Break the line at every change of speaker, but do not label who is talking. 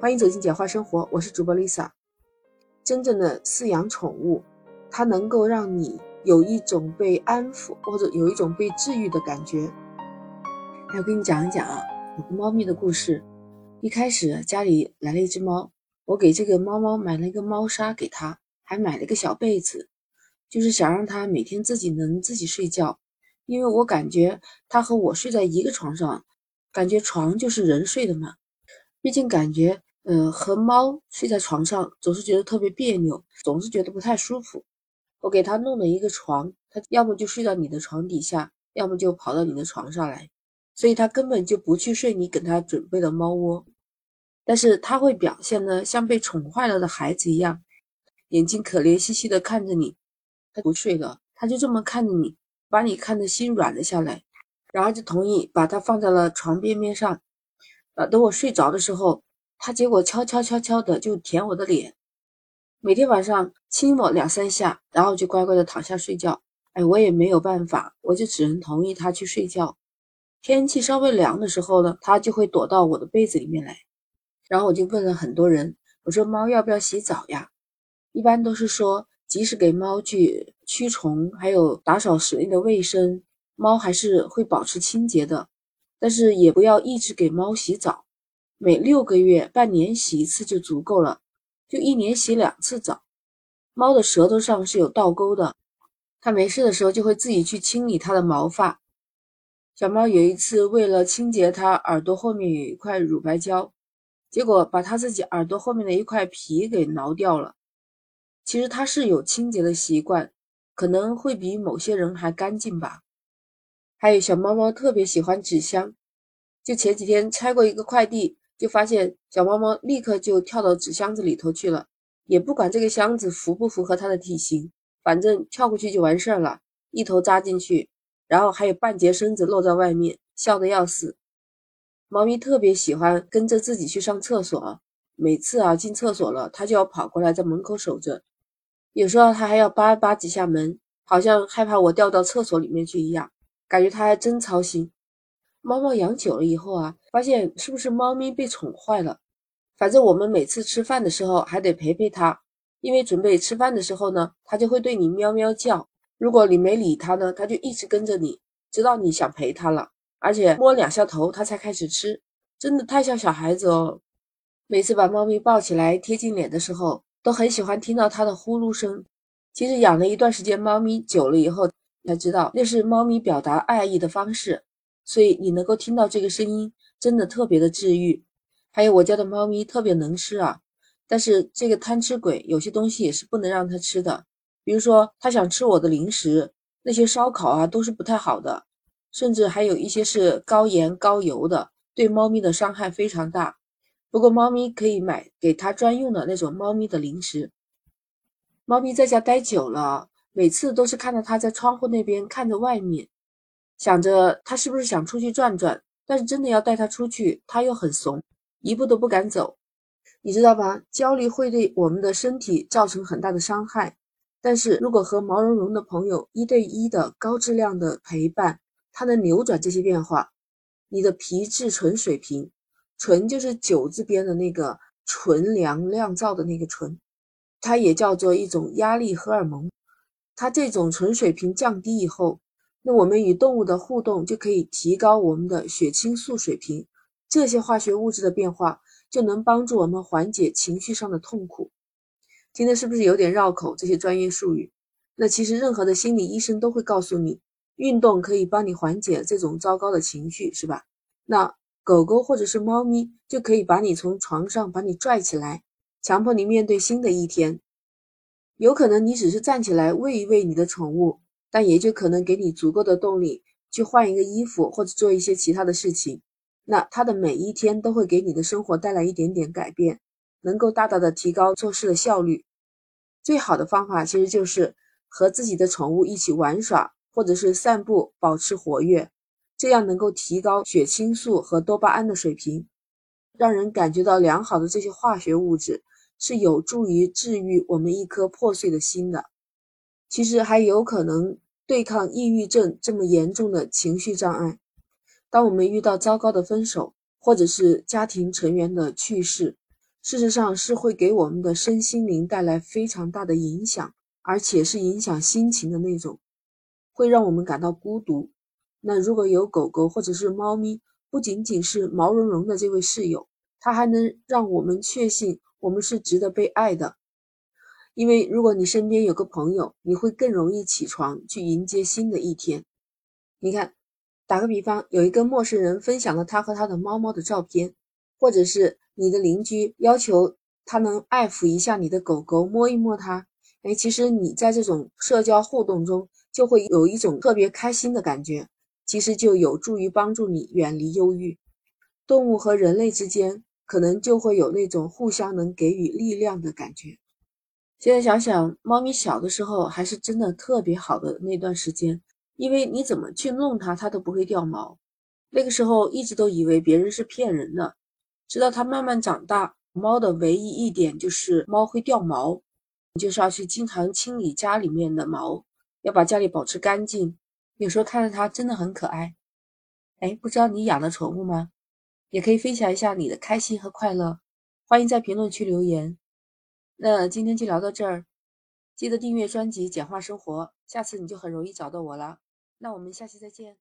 欢迎走进简化生活，我是主播 Lisa。真正的饲养宠物，它能够让你有一种被安抚或者有一种被治愈的感觉。我跟你讲一讲啊，有个猫咪的故事。一开始家里来了一只猫，我给这个猫猫买了一个猫砂给它，还买了个小被子，就是想让它每天自己能自己睡觉。因为我感觉它和我睡在一个床上，感觉床就是人睡的嘛。毕竟感觉。呃，和猫睡在床上总是觉得特别别扭，总是觉得不太舒服。我给它弄了一个床，它要么就睡到你的床底下，要么就跑到你的床上来，所以它根本就不去睡你给它准备的猫窝。但是它会表现的像被宠坏了的孩子一样，眼睛可怜兮兮的看着你。它不睡了，它就这么看着你，把你看得心软了下来，然后就同意把它放在了床边边上。呃，等我睡着的时候。他结果悄悄悄悄的就舔我的脸，每天晚上亲我两三下，然后就乖乖的躺下睡觉。哎，我也没有办法，我就只能同意他去睡觉。天气稍微凉的时候呢，他就会躲到我的被子里面来。然后我就问了很多人，我说猫要不要洗澡呀？一般都是说，即使给猫去驱虫，还有打扫室内的卫生，猫还是会保持清洁的。但是也不要一直给猫洗澡。每六个月、半年洗一次就足够了，就一年洗两次澡。猫的舌头上是有倒钩的，它没事的时候就会自己去清理它的毛发。小猫有一次为了清洁它耳朵后面有一块乳白胶，结果把它自己耳朵后面的一块皮给挠掉了。其实它是有清洁的习惯，可能会比某些人还干净吧。还有小猫猫特别喜欢纸箱，就前几天拆过一个快递。就发现小猫猫立刻就跳到纸箱子里头去了，也不管这个箱子符不符合它的体型，反正跳过去就完事儿了，一头扎进去，然后还有半截身子露在外面，笑得要死。猫咪特别喜欢跟着自己去上厕所，每次啊进厕所了，它就要跑过来在门口守着，有时候它还要扒扒几下门，好像害怕我掉到厕所里面去一样，感觉它还真操心。猫猫养久了以后啊，发现是不是猫咪被宠坏了？反正我们每次吃饭的时候还得陪陪它，因为准备吃饭的时候呢，它就会对你喵喵叫。如果你没理它呢，它就一直跟着你，直到你想陪它了，而且摸两下头它才开始吃，真的太像小孩子哦。每次把猫咪抱起来贴近脸的时候，都很喜欢听到它的呼噜声。其实养了一段时间猫咪久了以后，才知道那是猫咪表达爱意的方式。所以你能够听到这个声音，真的特别的治愈。还有我家的猫咪特别能吃啊，但是这个贪吃鬼有些东西也是不能让它吃的，比如说它想吃我的零食，那些烧烤啊都是不太好的，甚至还有一些是高盐高油的，对猫咪的伤害非常大。不过猫咪可以买给它专用的那种猫咪的零食。猫咪在家待久了，每次都是看到它在窗户那边看着外面。想着他是不是想出去转转，但是真的要带他出去，他又很怂，一步都不敢走。你知道吧？焦虑会对我们的身体造成很大的伤害，但是如果和毛茸茸的朋友一对一的高质量的陪伴，它能扭转这些变化。你的皮质醇水平，醇就是酒字边的那个纯粮酿造的那个醇，它也叫做一种压力荷尔蒙。它这种醇水平降低以后。那我们与动物的互动就可以提高我们的血清素水平，这些化学物质的变化就能帮助我们缓解情绪上的痛苦。听的是不是有点绕口？这些专业术语，那其实任何的心理医生都会告诉你，运动可以帮你缓解这种糟糕的情绪，是吧？那狗狗或者是猫咪就可以把你从床上把你拽起来，强迫你面对新的一天。有可能你只是站起来喂一喂你的宠物。但也就可能给你足够的动力去换一个衣服或者做一些其他的事情。那它的每一天都会给你的生活带来一点点改变，能够大大的提高做事的效率。最好的方法其实就是和自己的宠物一起玩耍，或者是散步，保持活跃，这样能够提高血清素和多巴胺的水平，让人感觉到良好的这些化学物质是有助于治愈我们一颗破碎的心的。其实还有可能对抗抑郁症这么严重的情绪障碍。当我们遇到糟糕的分手，或者是家庭成员的去世，事实上是会给我们的身心灵带来非常大的影响，而且是影响心情的那种，会让我们感到孤独。那如果有狗狗或者是猫咪，不仅仅是毛茸茸的这位室友，它还能让我们确信我们是值得被爱的。因为如果你身边有个朋友，你会更容易起床去迎接新的一天。你看，打个比方，有一个陌生人分享了他和他的猫猫的照片，或者是你的邻居要求他能爱抚一下你的狗狗，摸一摸它。哎，其实你在这种社交互动中就会有一种特别开心的感觉，其实就有助于帮助你远离忧郁。动物和人类之间可能就会有那种互相能给予力量的感觉。现在想想，猫咪小的时候还是真的特别好的那段时间，因为你怎么去弄它，它都不会掉毛。那个时候一直都以为别人是骗人的，直到它慢慢长大，猫的唯一一点就是猫会掉毛，就是要去经常清理家里面的毛，要把家里保持干净。有时候看着它真的很可爱。哎，不知道你养的宠物吗？也可以分享一下你的开心和快乐，欢迎在评论区留言。那今天就聊到这儿，记得订阅专辑《简化生活》，下次你就很容易找到我了。那我们下期再见。